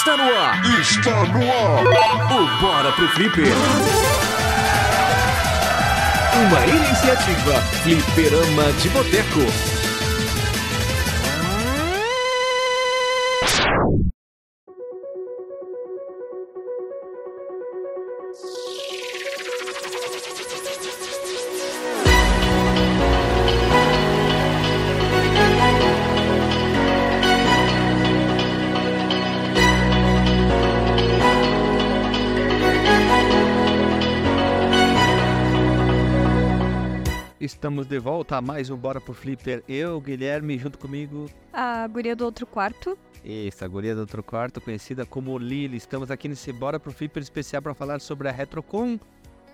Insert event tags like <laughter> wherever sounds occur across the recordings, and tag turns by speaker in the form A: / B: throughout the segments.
A: Está no ar!
B: Está no ar!
A: O Bora pro Flipper! Uma iniciativa Flipperama de Boteco.
C: Estamos de volta a mais um Bora pro Flipper. Eu, Guilherme, junto comigo.
D: A guria do outro quarto.
C: Isso, a guria do outro quarto, conhecida como Lili. Estamos aqui nesse Bora pro Flipper especial para falar sobre a Retrocon.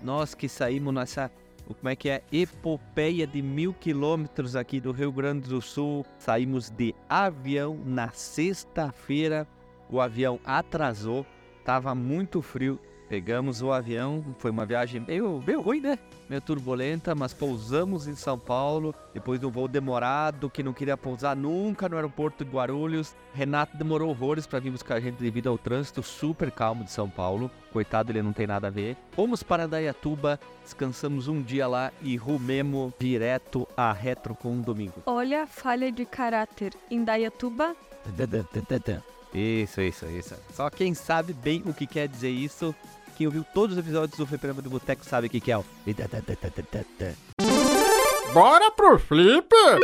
C: Nós que saímos nessa, como é que é, epopeia de mil quilômetros aqui do Rio Grande do Sul. Saímos de avião na sexta-feira. O avião atrasou, tava muito frio. Pegamos o avião, foi uma viagem meio, meio ruim, né? Meio turbulenta, mas pousamos em São Paulo, depois de um voo demorado, que não queria pousar nunca no aeroporto de Guarulhos. Renato demorou horrores para vir buscar a gente devido ao trânsito super calmo de São Paulo. Coitado, ele não tem nada a ver. Fomos para Dayatuba, descansamos um dia lá e rumemos direto a Retro com um domingo.
D: Olha a falha de caráter. Em Dayatuba,
C: Isso, isso, isso. Só quem sabe bem o que quer dizer isso, quem ouviu todos os episódios do Fliperama do Boteco sabe o que que é o...
B: Bora pro Flipper!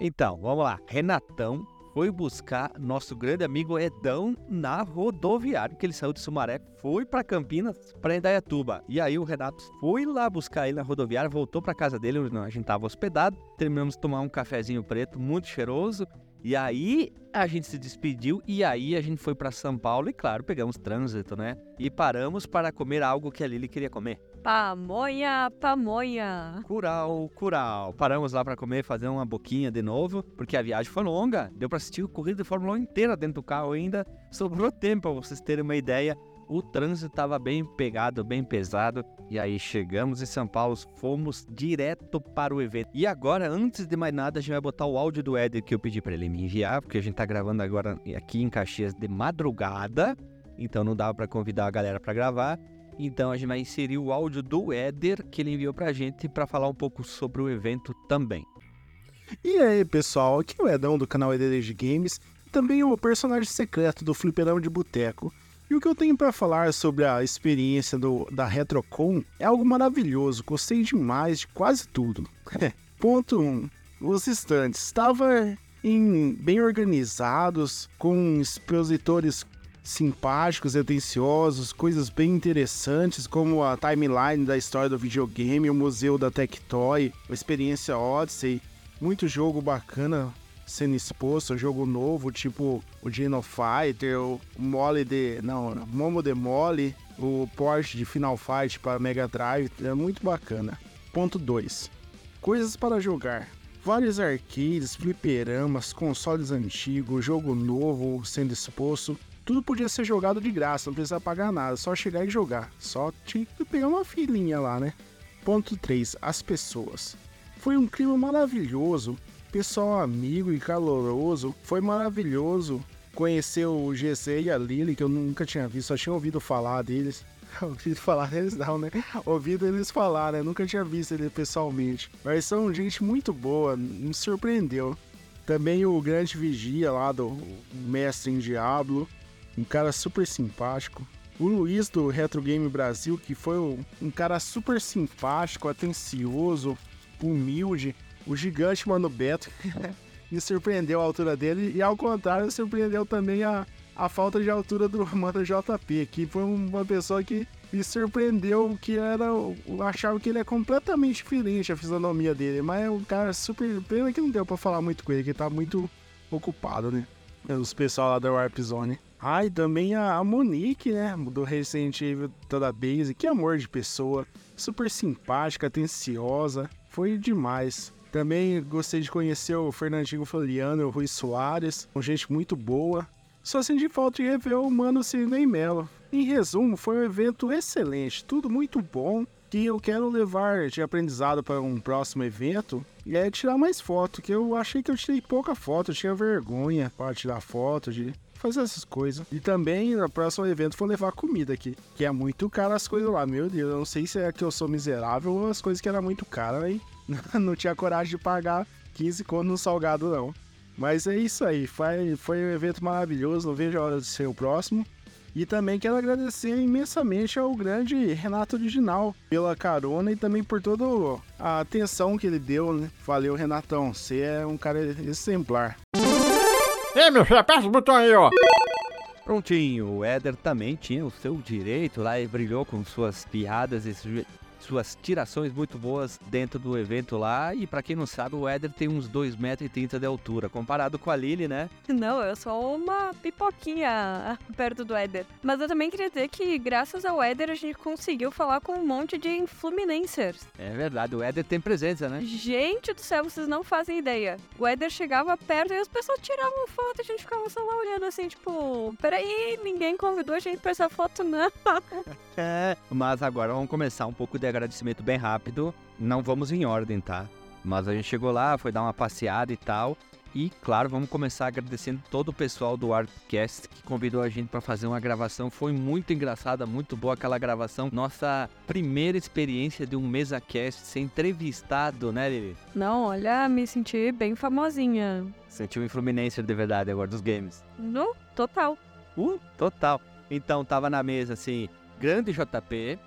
C: Então, vamos lá. Renatão foi buscar nosso grande amigo Edão na rodoviária, que ele saiu de Sumaré, foi para Campinas, para Indaiatuba. E aí o Renato foi lá buscar ele na rodoviária, voltou para casa dele, onde a gente tava hospedado. Terminamos de tomar um cafezinho preto muito cheiroso. E aí a gente se despediu e aí a gente foi para São Paulo e claro, pegamos trânsito, né? E paramos para comer algo que a Lili queria comer.
D: pamonha, pamonha.
C: Curau, curau. Paramos lá para comer, fazer uma boquinha de novo, porque a viagem foi longa. Deu para assistir o corrida de Fórmula 1 inteira dentro do carro ainda. Sobrou tempo para vocês terem uma ideia. O trânsito estava bem pegado, bem pesado. E aí chegamos em São Paulo, fomos direto para o evento. E agora, antes de mais nada, a gente vai botar o áudio do Éder que eu pedi para ele me enviar, porque a gente tá gravando agora aqui em Caxias de madrugada. Então não dava para convidar a galera para gravar. Então a gente vai inserir o áudio do Éder que ele enviou pra gente para falar um pouco sobre o evento também.
E: E aí, pessoal, aqui é o Edão do canal EDD Games, também o personagem secreto do Fliperama de Boteco. E o que eu tenho para falar sobre a experiência do, da Retrocon é algo maravilhoso, gostei demais de quase tudo. <laughs> Ponto 1. Um, os estantes estavam em, bem organizados, com expositores simpáticos e atenciosos, coisas bem interessantes, como a timeline da história do videogame, o museu da Tectoy, a experiência Odyssey, muito jogo bacana sendo exposto, jogo novo, tipo o Geno Fighter, o Mole de. Não, Momo de Mole, o Porsche de Final Fight para Mega Drive, é muito bacana. Ponto 2. Coisas para jogar. Vários arcades, fliperamas, consoles antigos, jogo novo sendo exposto. Tudo podia ser jogado de graça, não precisa pagar nada, só chegar e jogar. Só tinha que pegar uma filinha lá, né? Ponto 3. As pessoas. Foi um clima maravilhoso, pessoal amigo e caloroso. Foi maravilhoso conhecer o GC e a Lily, que eu nunca tinha visto, só tinha ouvido falar deles. <laughs> ouvido falar deles não, né? Ouvido eles falar, né? Nunca tinha visto eles pessoalmente. Mas são gente muito boa, me surpreendeu. Também o grande vigia lá do Mestre em Diablo, um cara super simpático. O Luiz do Retro Game Brasil, que foi um cara super simpático, atencioso, humilde. O gigante Mano Beto <laughs> me surpreendeu a altura dele e ao contrário surpreendeu também a, a falta de altura do Mano JP, que foi uma pessoa que me surpreendeu que era. Eu achava que ele é completamente diferente a fisionomia dele, mas é um cara super. Pena que não deu pra falar muito com ele, que tá muito ocupado, né? Os pessoal lá da Warp Zone. Ah, e também a, Monique, né? Do Resident Evil toda base. Que amor de pessoa. Super simpática, atenciosa. Foi demais. Também gostei de conhecer o Fernandinho Foliano e o Rui Soares, com gente muito boa. Só senti falta de rever o Mano Sidney Mello. Em resumo, foi um evento excelente, tudo muito bom, que eu quero levar de aprendizado para um próximo evento é tirar mais foto, que eu achei que eu tirei pouca foto, eu tinha vergonha para tirar foto, de fazer essas coisas. E também, no próximo evento, vou levar comida aqui, que é muito caro as coisas lá. Meu Deus, eu não sei se é que eu sou miserável ou as coisas que eram muito caras, aí <laughs> não tinha coragem de pagar 15 conto no salgado, não. Mas é isso aí, foi, foi um evento maravilhoso, não vejo a hora de ser o próximo. E também quero agradecer imensamente ao grande Renato Original pela carona e também por toda a atenção que ele deu, né? Valeu, Renatão, você é um cara exemplar.
B: Ei, meu filho, aperta o botão aí, ó.
C: Prontinho, o Éder também tinha o seu direito lá e brilhou com suas piadas e suas tirações muito boas dentro do evento lá. E pra quem não sabe, o Éder tem uns 2,30 metros de altura. Comparado com a Lily, né?
D: Não, eu sou uma pipoquinha <laughs> perto do Éder. Mas eu também queria dizer que, graças ao Éder, a gente conseguiu falar com um monte de Fluminenses.
C: É verdade, o Éder tem presença, né?
D: Gente do céu, vocês não fazem ideia. O Éder chegava perto e as pessoas tiravam foto e a gente ficava só lá olhando assim, tipo, peraí, ninguém convidou a gente pra essa foto, não. <laughs> <laughs>
C: É, mas agora vamos começar um pouco de agradecimento bem rápido. Não vamos em ordem, tá? Mas a gente chegou lá, foi dar uma passeada e tal. E, claro, vamos começar agradecendo todo o pessoal do Artcast que convidou a gente para fazer uma gravação. Foi muito engraçada, muito boa aquela gravação. Nossa primeira experiência de um MesaCast ser entrevistado, né, Lili?
D: Não, olha, me senti bem famosinha.
C: Sentiu influencer de verdade agora dos games.
D: No total.
C: Uh, total. Então tava na mesa assim, grande JP,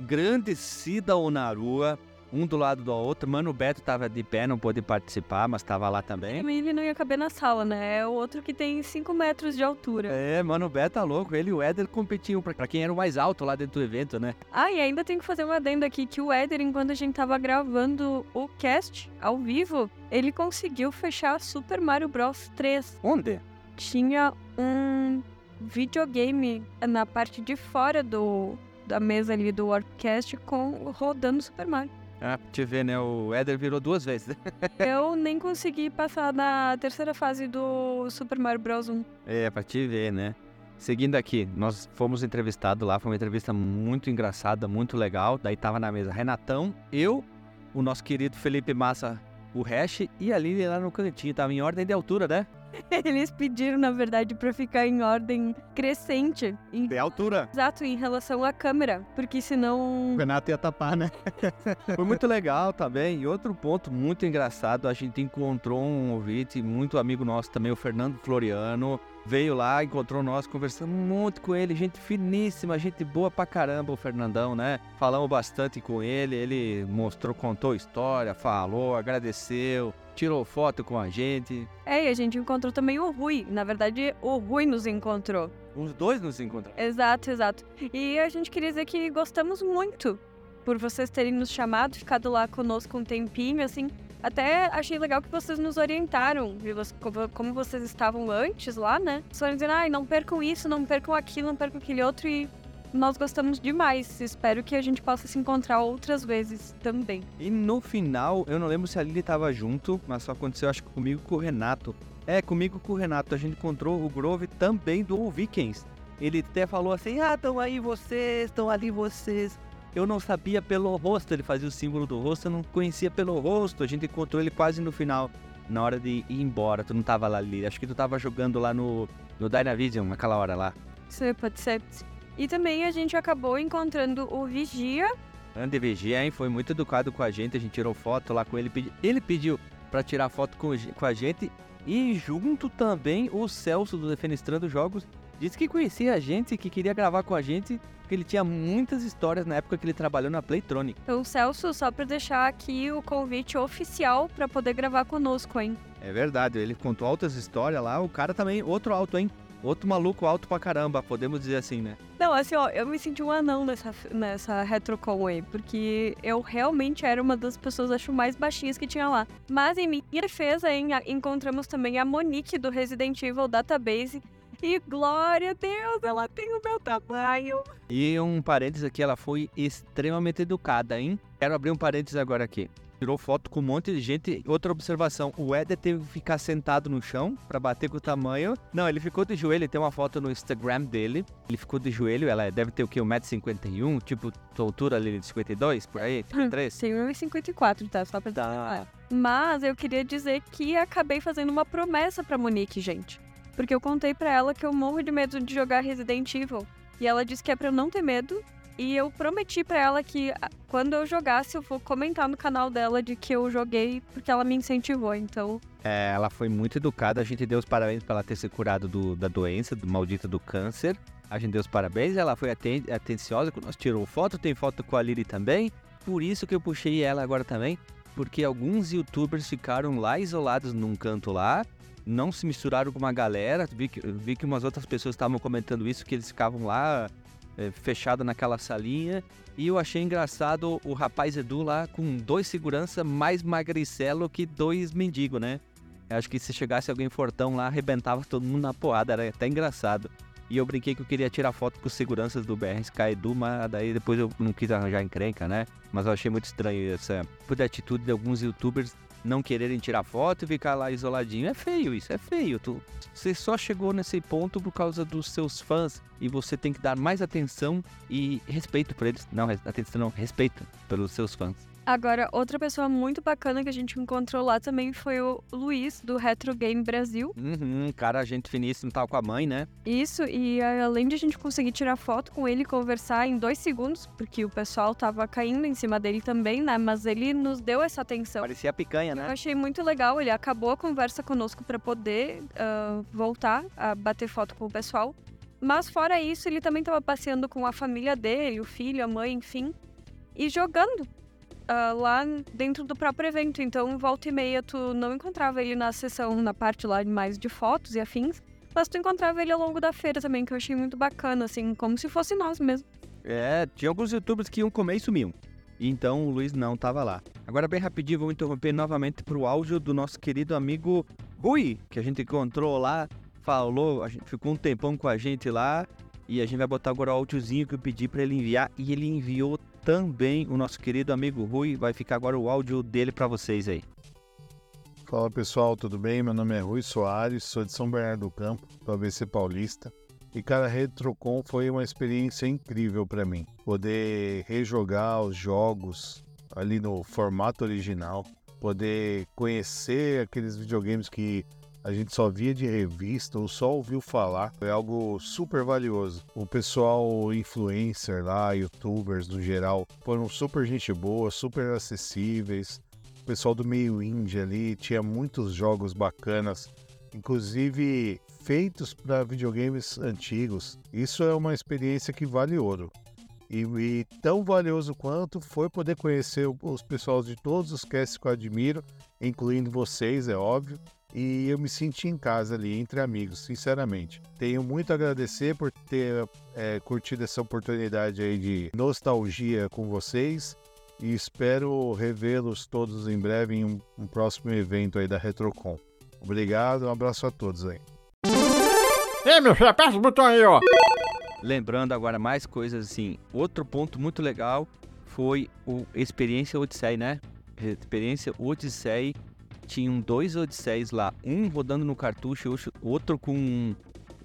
C: grande Cida Onarua, um do lado do outro. Mano Beto tava de pé, não pôde participar, mas tava lá também.
D: Ele não ia caber na sala, né? É o outro que tem 5 metros de altura.
C: É, Mano Beto tá louco. Ele e o Éder competiam pra, pra quem era o mais alto lá dentro do evento, né?
D: Ah, e ainda tem que fazer uma adenda aqui que o Éder, enquanto a gente tava gravando o cast ao vivo, ele conseguiu fechar Super Mario Bros 3.
C: Onde?
D: Tinha um videogame na parte de fora do da mesa ali do Warpcast com rodando Super Mario.
C: Ah, pra te ver, né? O Éder virou duas vezes. <laughs>
D: Eu nem consegui passar na terceira fase do Super Mario Bros 1.
C: É, pra te ver, né? Seguindo aqui, nós fomos entrevistados lá, foi uma entrevista muito engraçada, muito legal. Daí tava na mesa Renatão, eu, o nosso querido Felipe Massa, o Hash e a Lili lá no cantinho. Tava em ordem de altura, né? <laughs>
D: Eles pediram, na verdade, pra ficar em ordem crescente. Em-
C: De altura.
D: Exato, em relação à câmera. Porque senão.
C: Renato ia tapar, né? <laughs> Foi muito legal também. E outro ponto muito engraçado, a gente encontrou um ouvinte, muito amigo nosso também, o Fernando Floriano. Veio lá, encontrou nós, conversamos monte com ele, gente finíssima, gente boa pra caramba, o Fernandão, né? Falamos bastante com ele, ele mostrou, contou história, falou, agradeceu, tirou foto com a gente.
D: É, e a gente encontrou também o Rui. Na verdade, o Rui nos encontrou.
C: Os dois nos encontraram.
D: Exato, exato. E a gente queria dizer que gostamos muito por vocês terem nos chamado, ficado lá conosco um tempinho, assim. Até achei legal que vocês nos orientaram? Vocês- como- vocês estavam antes lá, né? Só dizendo, ai, não percam isso, não percam aquilo, não percam aquele outro. E nós gostamos demais. Espero que a gente possa se encontrar outras vezes também.
C: E no final, eu não lembro se a Lili tava junto, mas só aconteceu acho que comigo e com o Renato. É, comigo e com o Renato, a gente encontrou o Grove também do Vikings. Ele até falou assim: ah, estão aí vocês, estão ali vocês. Eu não sabia pelo rosto, ele fazia o símbolo do rosto, eu não conhecia pelo rosto. A gente encontrou ele quase no final, na hora de ir embora. Tu não tava lá, Lili. Acho que tu tava jogando lá no, no Dynavision, naquela hora lá.
D: Aí pode ser. E também a gente acabou encontrando o Vigia.
C: Andy Vigia, hein? Foi muito educado com a gente. A gente tirou foto lá com ele. Ele pediu pra tirar foto com, a gente. E junto também o Celso do Defenestrando Jogos. Disse que conhecia a gente, que queria gravar com a gente. Porque ele tinha muitas histórias na época que ele trabalhou na Playtronic.
D: Então, Celso, só pra deixar aqui o convite oficial pra poder gravar conosco, hein?
C: É verdade, ele contou altas histórias lá. O cara também, outro alto, hein? Outro maluco alto pra caramba, podemos dizer assim, né?
D: Não, assim, ó, eu me senti um anão nessa, nessa RetroCon aí, porque eu realmente era uma das pessoas, acho, mais baixinhas que tinha lá. Mas em minha defesa, hein, encontramos também a Monique do Resident Evil Database. E glória a Deus, ela tem o meu tamanho.
C: E um parênteses aqui, ela foi extremamente educada, hein? Quero abrir um parênteses agora aqui. Tirou foto com um monte de gente. Outra observação, o Éder teve que ficar sentado no chão pra bater com o tamanho. Não, ele ficou de joelho, tem uma foto no Instagram dele. Ele ficou de joelho, ela deve ter o quê? 1,51m? Tipo, tua altura ali de 52, por aí? 53?
D: Tem 1,54, tá? Só pra
C: Tá.
D: Mas eu queria dizer que acabei fazendo uma promessa pra Monique, gente. Porque eu contei pra ela que eu morro de medo de jogar Resident Evil. E ela disse que é pra eu não ter medo. E eu prometi pra ela que ah, quando eu jogasse, eu vou comentar no canal dela de que eu joguei, porque ela me incentivou. Então,
C: É, ela foi muito educada, a gente deu os parabéns pra ela ter se curado do- da doença, do maldito do câncer. A gente deu os parabéns, ela foi aten atenciosa, nós tirou foto, tem foto com a Lili também. Por isso que eu puxei ela agora também, porque alguns youtubers ficaram lá isolados num canto lá, não se misturaram com uma galera. Vi que, vi que umas outras pessoas estavam comentando isso, que eles ficavam lá é, fechados naquela salinha. E eu achei engraçado o rapaz Edu lá com dois segurança mais magricelo que dois mendigos, né? Eu acho que se chegasse alguém fortão lá, arrebentava todo mundo na porrada, era até engraçado. E eu brinquei que eu queria tirar foto com os seguranças do BRSK Edu, mas daí depois eu não quis arranjar encrenca, né? Mas eu achei muito estranho essa de atitude de alguns youtubers não quererem tirar foto e ficar lá isoladinho. É feio isso, é feio. Tu, você só chegou nesse ponto por causa dos seus fãs e você tem que dar mais atenção e respeito por eles. Não, atenção não, respeito pelos seus fãs.
D: Agora, outra pessoa muito bacana que a gente encontrou lá também foi o Luiz, do Retro Game Brasil.
C: Uhum, cara, gente finíssimo, tal com a mãe, né?
D: Isso, e a- além de a gente conseguir tirar foto com ele e conversar em dois segundos, porque o pessoal tava caindo em cima dele também, né? Mas ele nos deu essa atenção.
C: Parecia picanha,
D: Eu
C: né?
D: achei muito legal, ele acabou a conversa conosco para poder ah, voltar a bater foto com o pessoal. Mas fora isso, ele também estava passeando com a família dele, o filho, a mãe, enfim, e jogando ah, lá dentro do próprio evento. Então, volta e meia, tu não encontrava ele na sessão, na parte lá mais de fotos e afins, mas tu encontrava ele ao longo da feira também, que eu achei muito bacana, assim, como se fosse nós mesmo.
C: É, tinha alguns youtubers que iam comer e sumiam. Então o Luiz não tava lá. Agora, bem rapidinho, vou interromper novamente pro áudio do nosso querido amigo Rui, que a gente encontrou lá, falou, gente ficou um tempão com a gente lá. E a gente vai botar agora o áudiozinho que eu pedi para ele enviar. E ele enviou também o nosso querido amigo Rui. Vai ficar agora o áudio dele para vocês aí.
F: Fala pessoal, tudo bem? Meu nome é Rui Soares, sou de São Bernardo do Campo, do ABC Paulista. E cara, Retrocon foi uma experiência incrível para mim. Poder rejogar os jogos ali no formato original, poder conhecer aqueles videogames que a gente só via de revista ou só ouviu falar, foi algo super valioso. O pessoal influencer lá, youtubers no geral, foram super gente boa, super acessíveis o pessoal do meio indie ali tinha muitos jogos bacanas, inclusive feitos para videogames antigos. Isso é uma experiência que vale ouro. E, e tão valioso quanto foi poder conhecer os pessoal de todos os casts que eu admiro, incluindo vocês, é óbvio. E eu me senti em casa ali, entre amigos, sinceramente. Tenho muito a agradecer por ter é, curtido essa oportunidade aí de nostalgia com vocês e espero revê-los todos em breve em um, um próximo evento aí da Retrocon. Obrigado, um abraço a todos aí.
B: Ei, meu filho, aperta o botão aí, ó.
C: Lembrando agora mais coisas assim. Outro ponto muito legal foi o Experiência Odyssey, né? Experiência Odyssey. Tinham dois Odysseys lá, um rodando no cartucho, outro com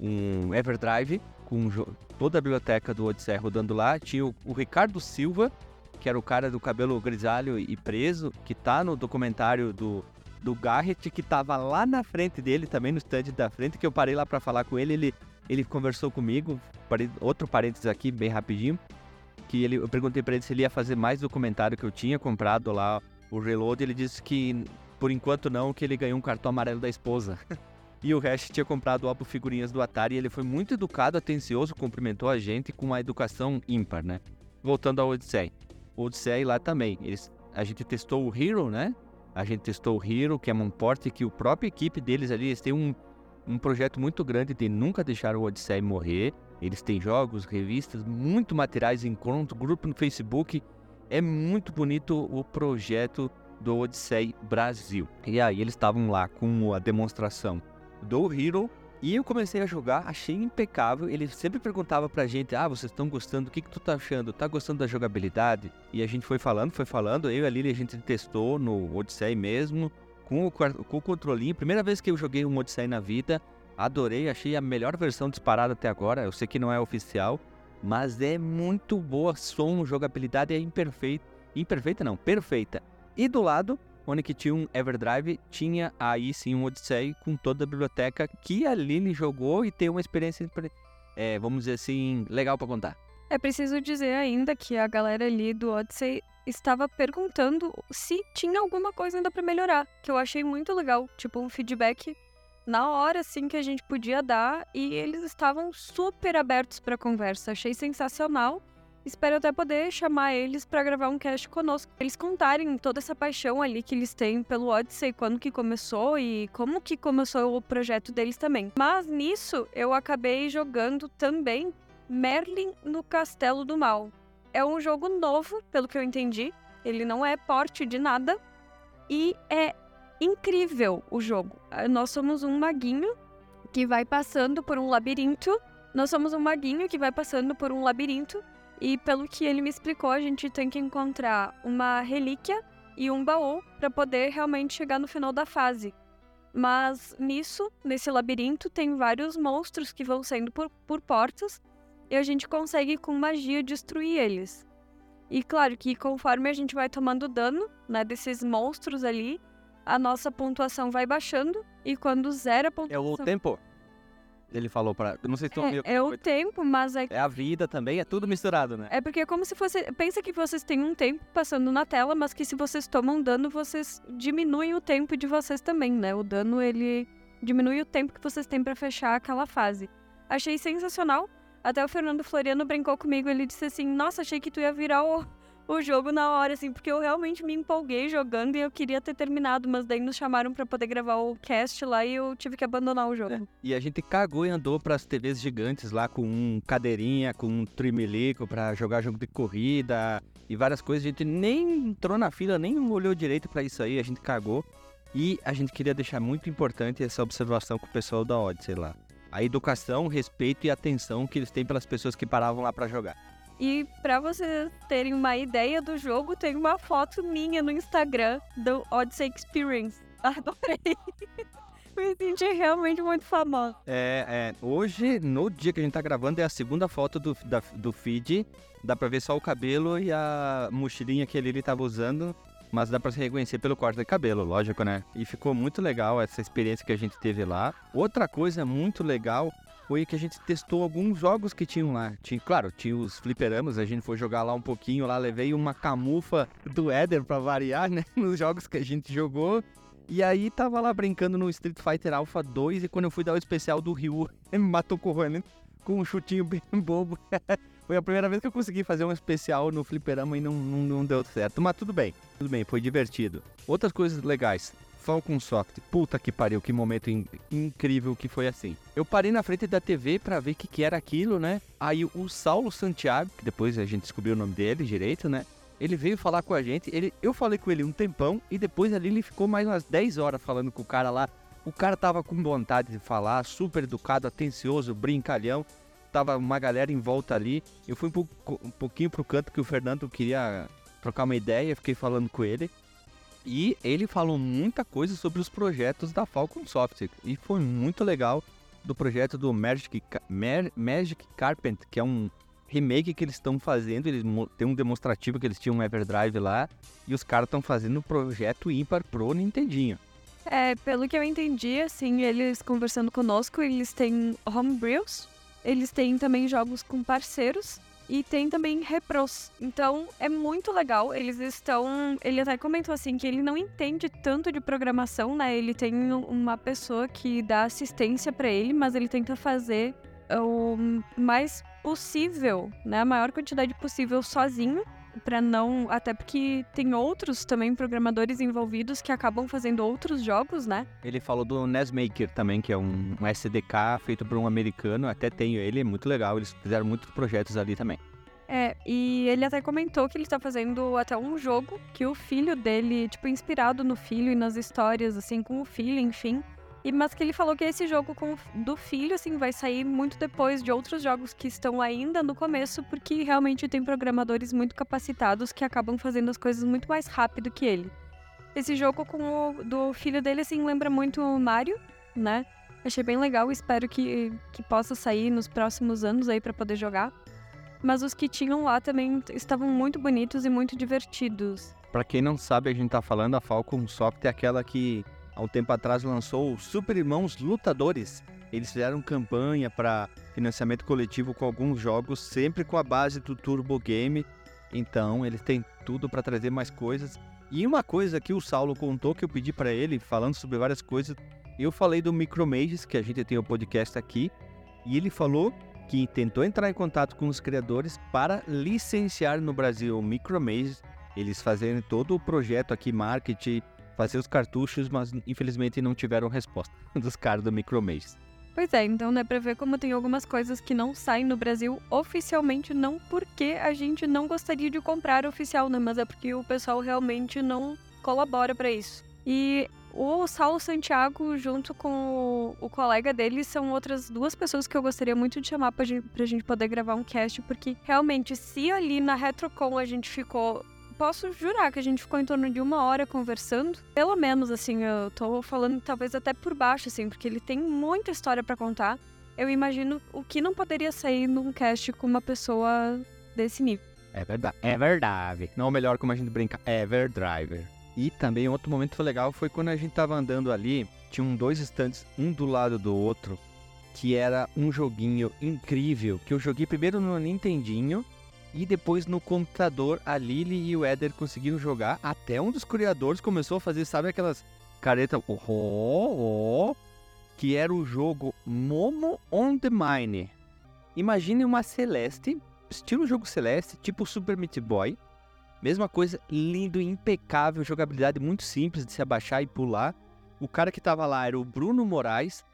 C: um, Everdrive, com toda a biblioteca do Odyssey rodando lá. Tinha o, o Ricardo Silva, que era o cara do cabelo grisalho e preso, que tá no documentário do, do Garrett, que tava lá na frente dele, também no stand da frente, que eu parei lá para falar com ele, ele ele conversou comigo, outro parênteses aqui, bem rapidinho, que ele, eu perguntei para ele se ele ia fazer mais documentário que eu tinha comprado lá, o Reload, ele disse que por enquanto não, que ele ganhou um cartão amarelo da esposa. e o Hash tinha comprado o álbum figurinhas do Atari e ele foi muito educado, atencioso, cumprimentou a gente com uma educação ímpar, né? Voltando ao Odyssey. O Odyssey lá também, eles, a gente testou o Hero, né? A gente testou o Hero, que é um porte que o própria equipe deles ali, eles têm um um projeto muito grande de nunca deixar o Odyssey morrer. Eles têm jogos, revistas, muito materiais, encontro, grupo no Facebook. É muito bonito o projeto do Odyssey Brasil. E aí eles estavam lá com a demonstração do Hero e eu comecei a jogar, achei impecável. Ele sempre perguntava pra gente: "Ah, vocês estão gostando? O que que tu tá achando? Tá gostando da jogabilidade?" E a gente foi falando, foi falando. Eu e a Lili a gente testou no Odyssey mesmo com o, com o controlinho. Primeira vez que eu joguei um Odyssey na vida, adorei, achei a melhor versão disparada até agora. Eu sei que não é oficial, mas é muito boa. Som, jogabilidade é imperfeita. Imperfeita não, perfeita. E do lado, onde tinha um Everdrive, tinha aí sim um Odyssey com toda a biblioteca que a Lily jogou e tem uma experiência, é, vamos dizer assim, legal para contar.
D: É preciso dizer ainda que a galera ali do Odyssey estava perguntando se tinha alguma coisa ainda para melhorar, que eu achei muito legal, tipo um feedback na hora assim que a gente podia dar e eles estavam super abertos para conversa. Achei sensacional. Espero até poder chamar eles para gravar um cast conosco. Eles contarem toda essa paixão ali que eles têm pelo Odyssey, quando que começou e como que começou o projeto deles também. Mas nisso eu acabei jogando também Merlin no Castelo do Mal. É um jogo novo, pelo que eu entendi. Ele não é porte de nada e é incrível o jogo. Ah, nós somos um maguinho que vai passando por um labirinto. Nós somos um maguinho que vai passando por um labirinto e pelo que ele me explicou, a gente tem que encontrar uma relíquia e um baú para poder realmente chegar no final da fase. Mas nisso, nesse labirinto, tem vários monstros que vão saindo por, por portas e a gente consegue com magia destruir eles. E claro que conforme a gente vai tomando dano, né, desses monstros ali, a nossa pontuação vai baixando e quando zera a pontuação...
C: É o tempo? Ele falou para. Não sei se
D: é, é o tempo, mas é.
C: É a vida também, é tudo misturado, né?
D: É porque é como se fosse. Pensa que vocês têm um tempo passando na tela, mas que se vocês tomam dano, vocês diminuem o tempo de vocês também, né? O dano, ele diminui o tempo que vocês têm para fechar aquela fase. Achei sensacional. Até o Fernando Floriano brincou comigo, ele disse assim: Nossa, achei que tu ia virar o, o jogo na hora, assim, porque eu realmente me empolguei jogando e eu queria ter terminado, mas daí nos chamaram para poder gravar o cast lá e eu tive que abandonar o jogo. É.
C: E a gente cagou e andou para as TVs gigantes lá com um cadeirinha, com um trimelico para jogar jogo de corrida e várias coisas. A gente nem entrou na fila, nem olhou direito para isso aí, a gente cagou. E a gente queria deixar muito importante essa observação com o pessoal da Odyssey lá. A educação, respeito e atenção que eles têm pelas pessoas que paravam lá para jogar.
D: E para vocês terem uma ideia do jogo, tem uma foto minha no Instagram do Odyssey Experience. <laughs> Adorei. Me senti realmente muito famosa.
C: É, é, hoje, no dia que a gente tá gravando, é a segunda foto do, da, do feed. Dá pra ver só o cabelo e a mochilinha que ele, ele tava usando. Mas dá pra se reconhecer pelo corte de cabelo, lógico, né? E ficou muito legal essa experiência que a gente teve lá. Outra coisa muito legal foi que a gente testou alguns jogos que tinham lá. Tinha, claro, tinha os fliperamas, a gente foi jogar lá um pouquinho, lá levei uma camufa do Éder pra variar, né? <laughs> Nos jogos que a gente jogou. E aí tava lá brincando no Street Fighter Alpha 2 e quando eu fui dar o especial do Ryu, <laughs> me matou correndo com um chutinho bem <laughs> bobo. foi a primeira vez que eu consegui fazer um especial no fliperama e não, não, não deu certo. Mas tudo bem, tudo bem, foi divertido. Outras coisas legais. Falcon Soft. Puta que pariu, que momento in incrível que foi assim. Eu parei na frente da TV para ver o que, que era aquilo, né? Aí o Saulo Santiago, que depois a gente descobriu o nome dele direito, né? Ele veio falar com a gente, ele, eu falei com ele um tempão e depois ali ele ficou mais umas 10 horas falando com o cara lá. O cara tava com vontade de falar, super educado, atencioso, brincalhão. Tava uma galera em volta ali. Eu fui um, pouquinho pro canto que o Fernando queria trocar uma ideia, fiquei falando com ele. E ele falou muita coisa sobre os projetos da Falcon Software. E foi muito legal do projeto do Magic, Magic Carpent, que é um remake que eles estão fazendo. Eles têm um demonstrativo que eles tinham um Everdrive lá. E os caras estão fazendo um projeto ímpar pro Nintendinho.
D: É, pelo que eu entendi, assim, eles conversando conosco, eles têm homebrews, eles têm também jogos com parceiros e tem também repros. Então é muito legal. Eles estão. Ele até comentou assim que ele não entende tanto de programação, né? Ele tem uma pessoa que dá assistência para ele, mas ele tenta fazer o mais possível, né? A maior quantidade possível sozinho. Para não. Até porque tem outros também programadores envolvidos que acabam fazendo outros jogos, né?
C: Ele falou do NESmaker também, que é um, um SDK feito por um americano. Até tenho ele, é muito legal. Eles fizeram muitos projetos ali também.
D: É, e ele até comentou que ele está fazendo até um jogo que o filho dele, tipo, inspirado no filho e nas histórias, assim, com o filho, enfim, e, mas que ele falou que esse jogo com, do filho, assim, vai sair muito depois de outros jogos que estão ainda no começo, porque realmente tem programadores muito capacitados que acabam fazendo as coisas muito mais rápido que ele. Esse jogo com o do filho dele, assim, lembra muito o Mario, né? Achei bem legal, espero que, que possa sair nos próximos anos aí para poder jogar. Mas os que tinham lá também estavam muito bonitos e muito divertidos.
C: Pra quem não sabe, a gente tá falando, a Falcon Soft é aquela que há um tempo atrás lançou os Super Irmãos Lutadores. Eles fizeram campanha para financiamento coletivo com alguns jogos, sempre com a base do Turbo Game. Então, eles têm tudo para trazer mais coisas. E uma coisa que o Saulo contou que eu pedi para ele, falando sobre várias coisas, eu falei do Micromages, que a gente tem o podcast aqui, e ele falou que tentou entrar em contato com os criadores para licenciar no Brasil o Micromages eles fazerem todo o projeto aqui, marketing, fazer os cartuchos, mas infelizmente não tiveram resposta <laughs> dos caras do Micromages.
D: Pois é, então dá pra ver como tem algumas coisas que não saem no Brasil oficialmente, não porque a gente não gostaria de comprar oficial, né? Mas é porque o pessoal realmente não colabora para isso. E o Saulo Santiago, junto com o, colega dele, são outras duas pessoas que eu gostaria muito de chamar pra gente, pra gente poder gravar um cast, porque realmente, se ali na Retrocon a gente ficou posso jurar que a gente ficou em torno de uma hora conversando. Pelo menos, assim, eu tô falando talvez até por baixo, assim, porque ele tem muita história para contar. Eu imagino o que não poderia sair num cast com uma pessoa desse nível.
C: É verdade. É verdade. Não, melhor como a gente brinca, Everdriver. E também outro momento legal foi quando a gente tava andando ali, tinham dois estantes, um do lado do outro, que era um joguinho incrível, que eu joguei primeiro no Nintendinho, e depois no computador, a Lily e o Eder conseguiram jogar. Até um dos criadores começou a fazer, sabe aquelas caretas, oh, oh, oh, que era o jogo Momo on the Mine. Imagine uma Celeste, estilo jogo Celeste, tipo Super Meat Boy. Mesma coisa, lindo, impecável, jogabilidade muito simples de se abaixar e pular. O cara que tava lá era o Bruno Moraes.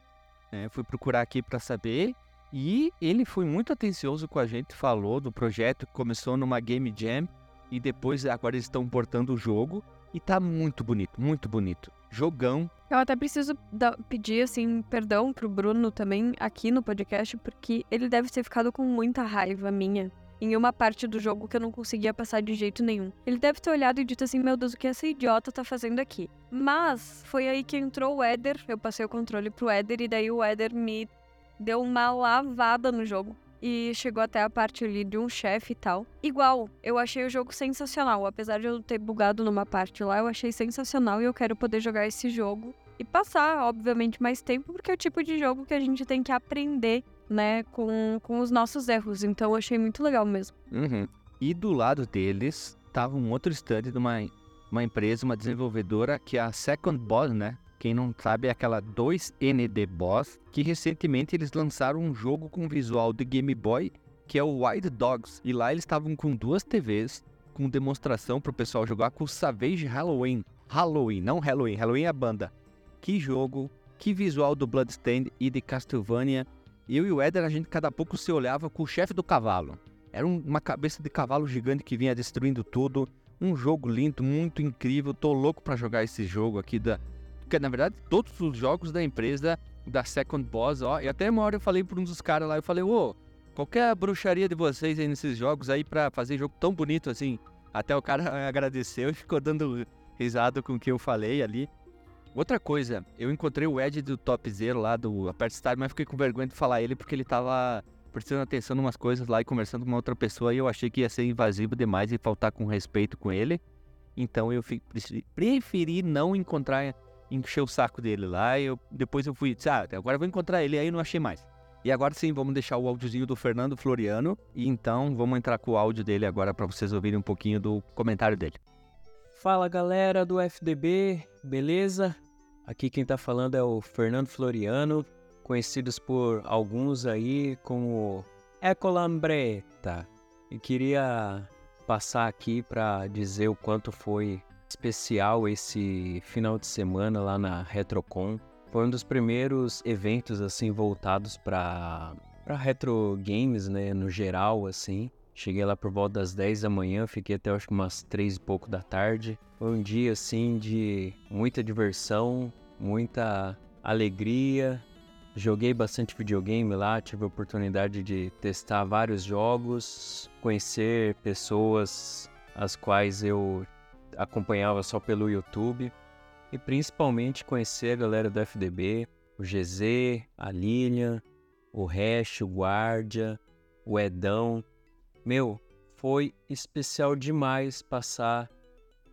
C: Né? Fui procurar aqui para saber. E ele foi muito atencioso com a gente, falou do projeto que começou numa Game Jam e depois agora eles estão portando o jogo e tá muito bonito, muito bonito. Jogão.
D: Eu até preciso da, pedir assim perdão pro Bruno também aqui no podcast porque ele deve ter ficado com muita raiva minha em uma parte do jogo que eu não conseguia passar de jeito nenhum. Ele deve ter olhado e dito assim: Meu Deus, o que essa idiota tá fazendo aqui? Mas foi aí que entrou o Éder. Eu passei o controle pro Éder e daí o Éder me deu uma lavada no jogo. E chegou até a parte ali de um chefe e tal. Igual, eu achei o jogo sensacional. Apesar de eu ter bugado numa parte lá, eu achei sensacional e eu quero poder jogar esse jogo. E passar, obviamente, mais tempo, porque é o tipo de jogo que a gente tem que aprender, né, com, com os nossos erros. Então eu achei muito legal mesmo.
C: Uhum. E do lado deles, tava um outro stand de uma, uma empresa, uma desenvolvedora, que é a Second Boss, né? Quem não sabe é aquela 2ND Boss, que recentemente eles lançaram um jogo com visual de Game Boy, que é o Wild Dogs. E lá eles estavam com duas TVs, com demonstração para o pessoal jogar com o Savage Halloween. Halloween, não Halloween, Halloween é a banda. Que jogo, que visual do Bloodstained e de Castlevania. Eu e o Eder, a gente cada pouco se olhava com o chefe do cavalo. Era uma cabeça de cavalo gigante que vinha destruindo tudo. Um jogo lindo, muito incrível. Tô louco para jogar esse jogo aqui da porque, na verdade, todos os jogos da empresa, da Second Boss, ó. E até uma hora eu falei para um dos caras lá, eu falei, ô, qualquer bruxaria de vocês aí nesses jogos aí para fazer jogo tão bonito assim. Até o cara <laughs> agradeceu e ficou dando risada com o que eu falei ali. Outra coisa, eu encontrei o Ed do Top Zero lá do Apert Star, mas fiquei com vergonha de falar ele porque ele tava prestando atenção em umas coisas lá e conversando com uma outra pessoa e eu achei que ia ser invasivo demais e faltar com respeito com ele. Então eu preferi não encontrar encher o saco dele lá. E eu, depois eu fui, ah, agora eu vou encontrar ele. Aí eu não achei mais. E agora sim, vamos deixar o áudiozinho do Fernando Floriano. E então vamos entrar com o áudio dele agora para vocês ouvirem um pouquinho do comentário dele.
G: Fala galera do FDB, beleza? Aqui quem tá falando é o Fernando Floriano, conhecidos por alguns aí como Ecolambreta. E queria passar aqui para dizer o quanto foi especial esse final de semana lá na Retrocon. Foi um dos primeiros eventos assim voltados para para retro games, né, no geral assim. Cheguei lá por volta das 10 da manhã, fiquei até acho que umas 3 e pouco da tarde. Foi um dia assim de muita diversão, muita alegria. Joguei bastante videogame lá, tive a oportunidade de testar vários jogos, conhecer pessoas as quais eu acompanhava só pelo YouTube e principalmente conhecer a galera do FDB, o GZ, a Lilian, o Hash, o Guardia, o Edão. Meu, foi especial demais passar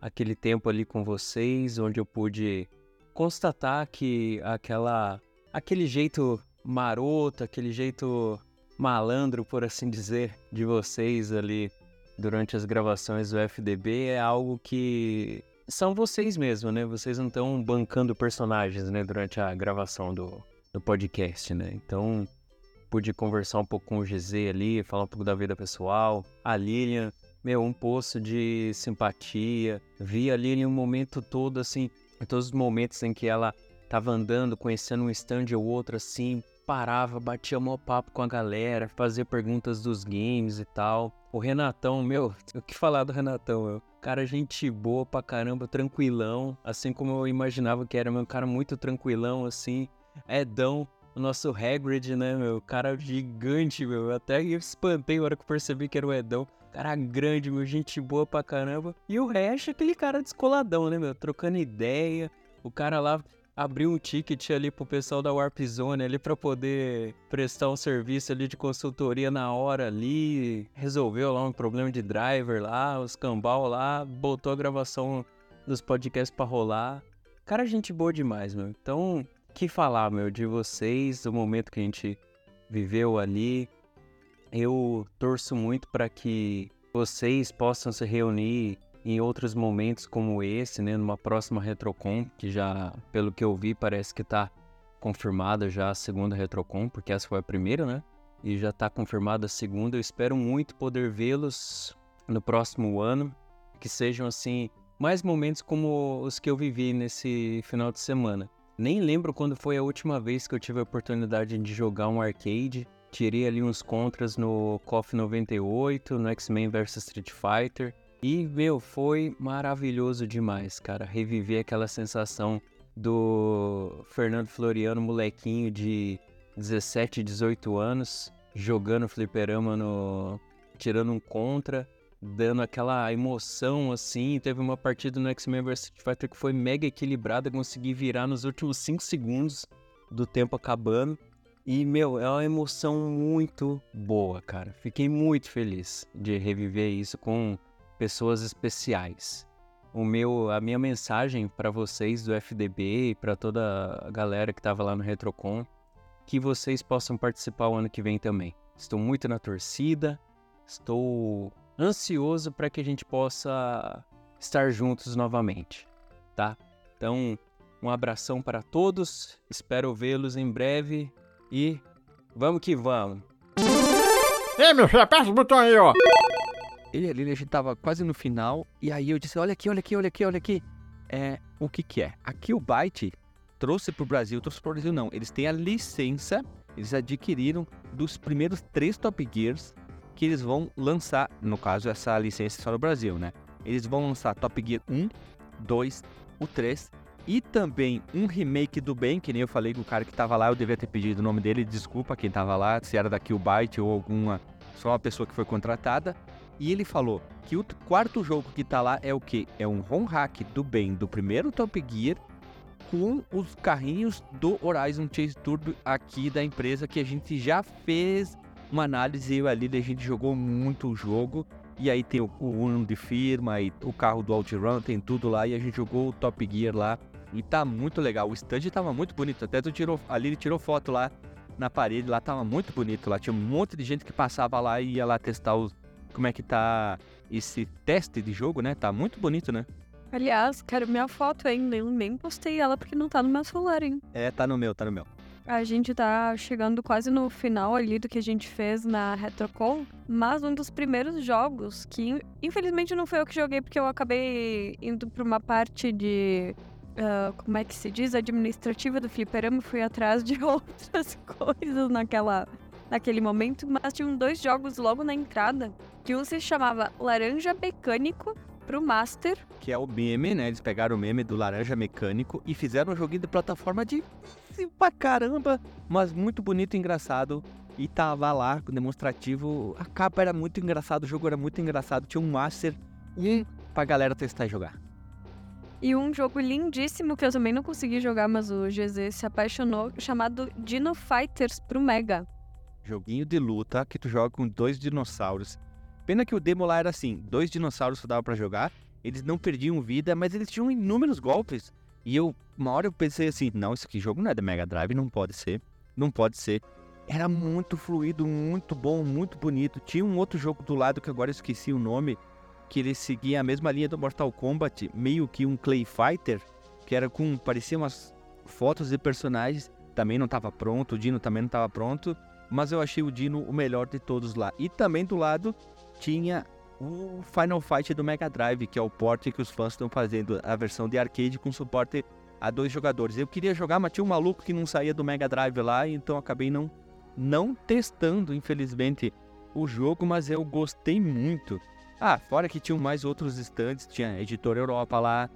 G: aquele tempo ali com vocês, onde eu pude constatar que aquela aquele jeito maroto, aquele jeito malandro, por assim dizer, de vocês ali durante as gravações do FDB é algo que são vocês mesmo, né? Vocês não estão bancando personagens, né, durante a gravação do, do podcast, né? Então, pude conversar um pouco com o GZ ali, falar um pouco da vida pessoal, a Lilian, meu, um poço de simpatia. Vi a Lilian um momento todo, assim, todos os momentos em que ela tava andando, conhecendo um stand ou outro, assim, parava, batia mó papo com a galera, fazia perguntas dos games e tal. O Renatão, meu, o que falar do Renatão, meu? Cara, gente boa pra caramba, tranquilão, assim como eu imaginava que era, meu, cara muito tranquilão, assim. Edão, o nosso Hagrid, né, meu? Cara gigante, meu. Eu até espantei na hora que eu percebi que era o Edão. Cara grande, meu, gente boa pra caramba. E o resto, aquele cara descoladão, né, meu? Trocando ideia. O cara lá abriu um ticket ali pro pessoal da Warp Zone ali para poder prestar um serviço ali de consultoria na hora ali, resolveu lá um problema de driver lá, os cambal lá, botou a gravação dos podcasts para rolar. Cara, gente boa demais, meu. Então, que falar, meu, de vocês, do momento que a gente viveu ali. Eu torço muito para que vocês possam se reunir em outros momentos como esse, né, numa próxima Retrocon, que já, pelo que eu vi, parece que está confirmada já a segunda Retrocon, porque essa foi a primeira, né? E já está confirmada a segunda. Eu espero muito poder vê-los no próximo ano, que sejam assim mais momentos como os que eu vivi nesse final de semana. Nem lembro quando foi a última vez que eu tive a oportunidade de jogar um arcade. Tirei ali uns contras no KOF 98, no X-Men vs Street Fighter. E, meu, foi maravilhoso demais, cara. Reviver aquela sensação do Fernando Floriano, molequinho de 17, 18 anos, jogando fliperama no. tirando um contra, dando aquela emoção assim. Teve uma partida no X-Men vs Street Fighter que foi mega equilibrada, consegui virar nos últimos 5 segundos do tempo acabando. E, meu, é uma emoção muito boa, cara. Fiquei muito feliz de reviver isso com pessoas especiais. O meu, a minha mensagem para vocês do FDB e para toda a galera que estava lá no Retrocon, que vocês possam participar o ano que vem também. Estou muito na torcida, estou ansioso para que a gente possa estar juntos novamente, tá? Então, um abração para todos, espero vê-los em breve e vamos que vamos.
B: Ei, meu filho, aperta o botão aí, ó.
C: Ele ali, a gente tava quase no final, e aí eu disse, olha aqui, olha aqui, olha aqui, olha aqui. É, o que que é? Aqui o Byte trouxe pro Brasil, trouxe pro Brasil não, eles têm a licença, eles adquiriram dos primeiros três Top Gears que eles vão lançar, no caso essa licença é só no Brasil, né? Eles vão lançar Top Gear 1, 2, o 3 e também um remake do bem, que nem eu falei com o cara que tava lá, eu devia ter pedido o nome dele, desculpa quem tava lá, se era da Killbyte ou alguma, só uma pessoa que foi contratada. E ele falou que o quarto jogo que tá lá é o que? É um ROM hack do bem do primeiro Top Gear com os carrinhos do Horizon Chase Turbo aqui da empresa que a gente já fez uma análise eu ali, a gente jogou muito o jogo. E aí tem o, o Uno de firma e o carro do OutRun, tem tudo lá. E a gente jogou o Top Gear lá. E tá muito legal. O stand tava muito bonito. Até tu tirou, ali ele tirou foto lá na parede. Lá tava muito bonito. Lá tinha um monte de gente que passava lá e ia lá testar os, como é que tá esse teste de jogo, né? Tá muito bonito, né?
D: Aliás, quero minha foto ainda. Eu nem postei ela porque não tá no meu celular, hein?
C: É, tá no meu, tá no meu.
D: A gente tá chegando quase no final ali do que a gente fez na Retrocon, mas um dos primeiros jogos que infelizmente não foi eu que joguei porque eu acabei indo pra uma parte de Uh, como é que se diz, administrativa do fliperama, fui atrás de <laughs> outras coisas naquela, naquele momento, mas tinham dois jogos logo na entrada, que um se chamava Laranja Mecânico pro Master.
C: Que é o meme, né? Eles pegaram o meme do Laranja Mecânico e fizeram um joguinho de plataforma de pra caramba, mas muito bonito e engraçado. E tava lá, demonstrativo. A capa era muito engraçado, o jogo era muito engraçado. Tinha um Master, um pra galera testar e jogar.
D: E um jogo lindíssimo que eu também não consegui jogar, mas o GZ se apaixonou, chamado Dino Fighters pro Mega.
C: Joguinho de luta que tu joga com dois dinossauros. Pena que o demo lá era assim, dois dinossauros que dava para jogar eles não perdiam vida, mas eles tinham inúmeros golpes. E eu, uma hora eu pensei assim, não, esse aqui jogo não é da Mega Drive, não pode ser, não pode ser. Era muito fluido, muito bom, muito bonito. Tinha um outro jogo do lado que agora eu esqueci o nome, que ele seguia a mesma linha do Mortal Kombat, meio que um Clay Fighter, que era com, parecia umas fotos de personagens, também não estava pronto, o Dino também não estava pronto, mas eu achei o Dino o melhor de todos lá. E também do lado tinha o Final Fight do Mega Drive, que é o porte que os fãs estão fazendo, a versão de arcade com suporte a dois jogadores. Eu queria jogar, mas tinha um maluco que não saía do Mega Drive lá, então acabei não, não testando, infelizmente, o jogo, mas eu gostei muito. Ah, fora que tinham mais outros stands, tinha Editor Europa lá,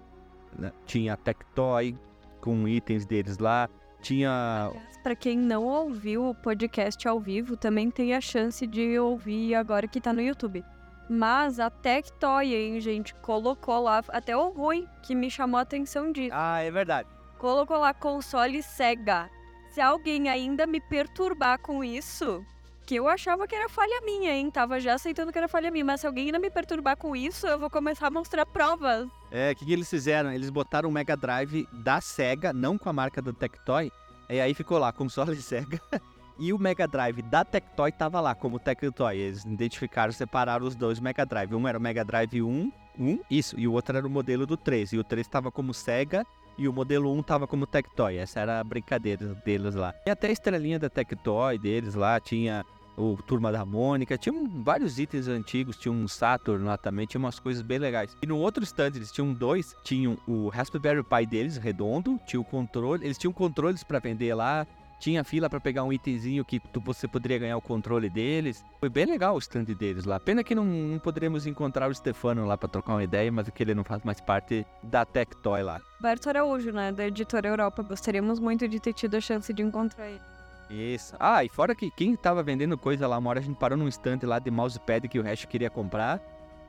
C: né, tinha Tectoy com itens deles lá, tinha
D: Para quem não ouviu o podcast ao vivo, também tem a chance de ouvir agora que tá no YouTube. Mas a Tectoy, hein, gente, colocou lá, até o ruim que me chamou a atenção disso.
C: Ah, é verdade.
D: Colocou lá console Sega. Se alguém ainda me perturbar com isso, que eu achava que era falha minha, hein? Tava já aceitando que era falha minha, mas se alguém ainda me perturbar com isso, eu vou começar a mostrar provas.
C: É, o que, que eles fizeram? Eles botaram o Mega Drive da Sega, não com a marca do Tectoy, e aí ficou lá, console Sega. <laughs> E o Mega Drive da Tectoy tava lá como Tectoy. Eles identificaram, separaram os dois Mega Drive. Um era o Mega Drive 1, 1, isso, e o outro era o modelo do 3. E o 3 tava como Sega e o modelo 1 tava como Tectoy. Essa era a brincadeira deles lá. E até a estrelinha da Tectoy deles lá, tinha o Turma da Mônica, tinha vários itens antigos, tinha um Saturn lá também, tinha umas coisas bem legais. E no outro stand eles tinham dois, tinham o Raspberry Pi deles, redondo, tinha o controle, eles tinham controles para vender lá, tinha fila para pegar um itemzinho que tu, você poderia ganhar o controle deles. Foi bem legal o stand deles lá. Pena que não, não poderíamos encontrar o Stefano lá para trocar uma ideia, mas é que ele não faz mais parte da Tectoy lá.
D: Berto Araújo, né, da editora Europa. Gostaríamos muito de ter tido a chance de encontrar ele.
C: Isso. Ah, e fora que quem tava vendendo coisa lá, uma hora a gente parou num stand lá de mousepad que o resto queria comprar.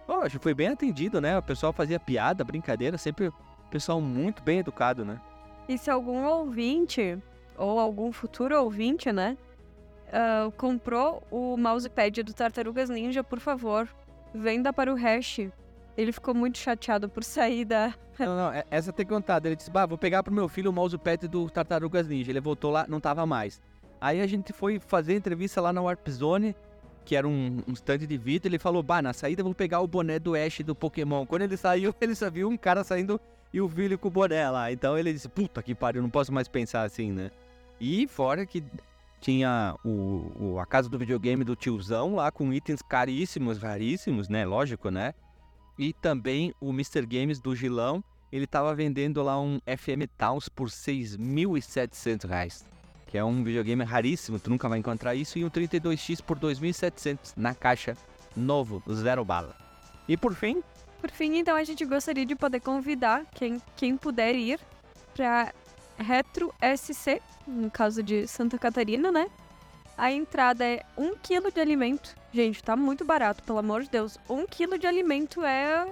C: Poxa, foi bem atendido, né? O pessoal fazia piada, brincadeira, sempre pessoal muito bem educado, né?
D: E se algum ouvinte ou algum futuro ouvinte, né, uh, comprou o mousepad do Tartarugas Ninja, por favor, venda para o Hash. Ele ficou muito chateado por sair da. <laughs>
C: Não, não, é, essa tem contado. Ele disse: Bah, vou pegar pro meu filho o mousepad do Tartarugas Ninja. Ele voltou lá, não tava mais. Aí a gente foi fazer entrevista lá na Warp Zone, que era um, um stand de vidro. Ele falou: Bah, na saída eu vou pegar o boné do Ash do Pokémon. Quando ele saiu, <laughs> ele só viu um cara saindo e o filho com o boné lá. Então ele disse: Puta que pariu, não posso mais pensar assim, né? E fora que tinha o, o, a casa do videogame do tiozão lá com itens caríssimos, raríssimos, né? Lógico, né? E também o Mr. Games do Gilão, ele tava vendendo lá um FM Towns por 6.700 reais. Que é um videogame raríssimo, tu nunca vai encontrar isso. E um 32X por 2.700 na caixa, novo, zero bala. E por fim...
D: Por fim, então, a gente gostaria de poder convidar quem, quem puder ir para Retro SC, no caso de Santa Catarina, né? A entrada é 1 kg de alimento. Gente, tá muito barato, pelo amor de Deus. 1 kg de alimento é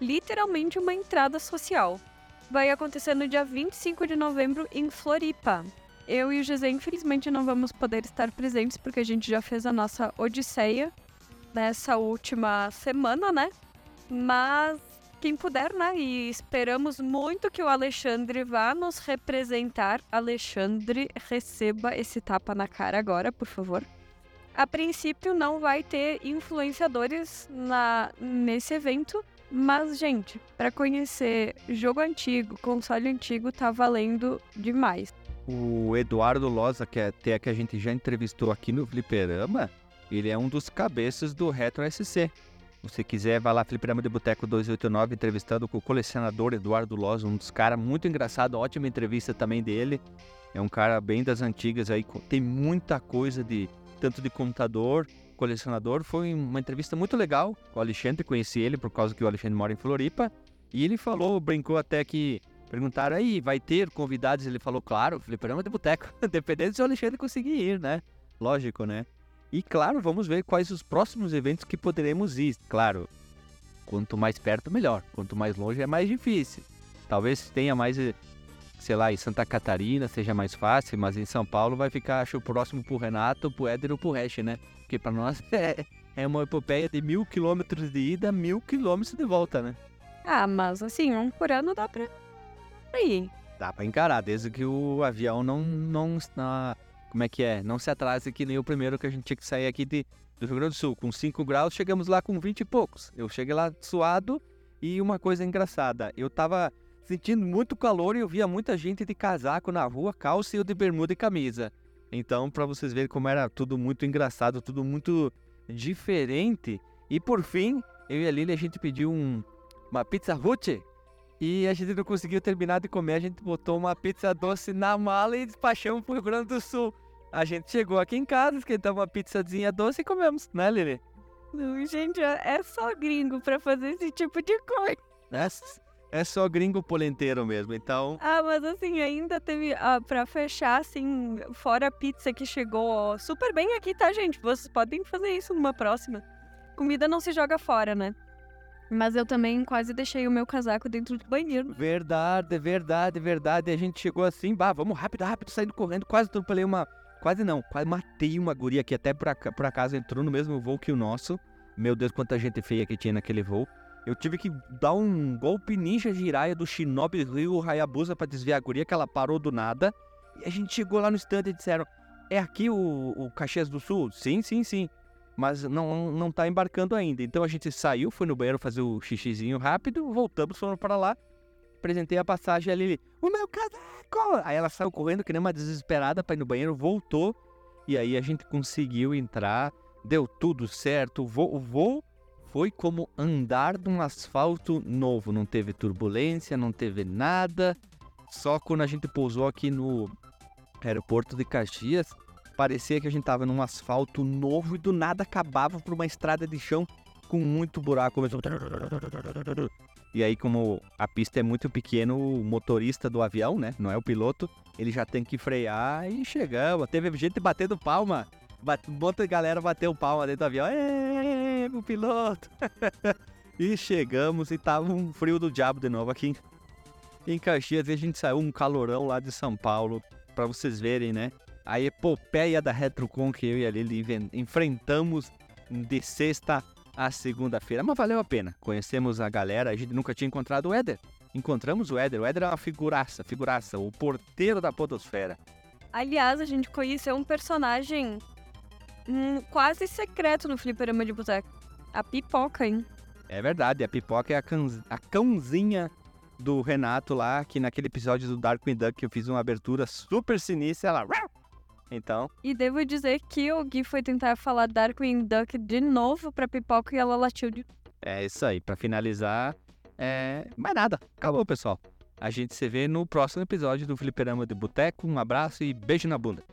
D: literalmente uma entrada social. Vai acontecer no dia 25 de novembro em Floripa. Eu e o José, infelizmente, não vamos poder estar presentes porque a gente já fez a nossa odisseia nessa última semana, né? Mas quem puder, né? E esperamos muito que o Alexandre vá nos representar. Alexandre, receba esse tapa na cara agora, por favor. A princípio não vai ter influenciadores na, nesse evento, mas, gente, para conhecer jogo antigo, console antigo, tá valendo demais.
C: O Eduardo Loza, que é até que a gente já entrevistou aqui no Fliperama, ele é um dos cabeças do Retro SC. Se quiser, vai lá, Fliperama de Boteco 289, entrevistando com o colecionador Eduardo Loz, um dos caras muito engraçado, ótima entrevista também dele. É um cara bem das antigas aí, tem muita coisa de tanto de computador, colecionador. Foi uma entrevista muito legal. O Alexandre conheci ele por causa que o Alexandre mora em Floripa. E ele falou, brincou até que perguntaram aí, vai ter convidados? Ele falou, claro, Fliperama de Boteco, <laughs> dependendo se o Alexandre conseguir ir, né? Lógico, né? E claro, vamos ver quais os próximos eventos que poderemos ir. Claro, quanto mais perto, melhor. Quanto mais longe, é mais difícil. Talvez tenha mais, sei lá, em Santa Catarina seja mais fácil, mas em São Paulo vai ficar, acho, próximo pro Renato, pro Éder ou pro Reche, né? Porque para nós <laughs> é, é uma epopeia de mil quilômetros de ida, mil quilômetros de volta, né?
D: Ah, mas assim, um por ano dá pra, ir.
C: Dá pra encarar, desde que o avião não, não, na- como é que é? Não se atrase que nem o primeiro que a gente tinha que sair aqui de, do Rio Grande do Sul. Com 5 graus, chegamos lá com 20 e poucos. Eu cheguei lá suado e uma coisa engraçada, eu tava sentindo muito calor e eu via muita gente de casaco na rua, calça e eu de bermuda e camisa. Então, pra vocês verem como era tudo muito engraçado, tudo muito diferente. E por fim, eu e a Lili, a gente pediu um, uma pizza Ruth e a gente não conseguiu terminar de comer, a gente botou uma pizza doce na mala e despachamos pro Rio Grande do Sul. A gente chegou aqui em casa, esquentamos uma pizzazinha doce e comemos, né, Lili?
D: Gente, é é só gringo pra fazer esse tipo de coisa.
C: É, é só gringo polenteiro mesmo, então...
D: Ah, mas assim, ainda teve. Ah, pra fechar, assim, fora a pizza que chegou super bem aqui, tá, gente? Vocês podem fazer isso numa próxima. Comida não se joga fora, né? Mas eu também quase deixei o meu casaco dentro do banheiro.
C: Verdade, verdade, verdade. A gente chegou assim, bah, vamos rápido, rápido, saindo correndo. Quase atropelei uma. Quase não, quase matei uma guria que até por, aca- por acaso entrou no mesmo voo que o nosso. Meu Deus, quanta gente feia que tinha naquele voo. Eu tive que dar um golpe ninja giraia do Shinobi Ryu Hayabusa pra desviar a guria, que ela parou do nada. E a gente chegou lá no stand e disseram: É aqui o, o Caxias do Sul? Sim, sim, sim. Mas não, não tá embarcando ainda. Então a gente saiu, foi no banheiro fazer o xixizinho rápido, voltamos, fomos para lá. Apresentei a passagem a Lili. O meu casaco! Aí ela saiu correndo, que nem uma desesperada pra ir no banheiro, voltou. E aí a gente conseguiu entrar, deu tudo certo. O voo, o voo foi como andar num asfalto novo. Não teve turbulência, não teve nada. Só quando a gente pousou aqui no aeroporto de Caxias, parecia que a gente tava num asfalto novo e do nada acabava por uma estrada de chão com muito buraco. Começou... E aí, como a pista é muito pequena, o motorista do avião, né? Não é o piloto, ele já tem que frear e chegamos. Teve gente batendo palma. Bate, bota a galera bateu palma dentro do avião. Êêê, o piloto! <laughs> e chegamos e tava um frio do diabo de novo aqui em, Caxias. A gente saiu um calorão lá de São Paulo, pra vocês verem, né? A epopeia da Retrocon que eu e a Lili enfrentamos de sexta a segunda-feira. Mas valeu a pena. Conhecemos a galera, a gente nunca tinha encontrado o Éder. Encontramos o Éder. O Éder é uma figuraça, figuraça, o porteiro da podosfera.
D: Aliás, a gente conheceu um personagem hum, quase secreto no Fliperama de Boteco. A pipoca, hein?
C: É verdade, a pipoca é a, cãz- a cãozinha do Renato lá, que naquele episódio do Darkwing Duck eu fiz uma abertura super sinistra, ela... Então,
D: E devo dizer que o Gui foi tentar falar Darkwing Duck de novo pra pipoca e ela latiu de.
C: é isso aí. Pra finalizar, é... mais nada. Acabou, pessoal. A gente se vê no próximo episódio do Fliperama de Boteco. Um abraço e beijo na bunda.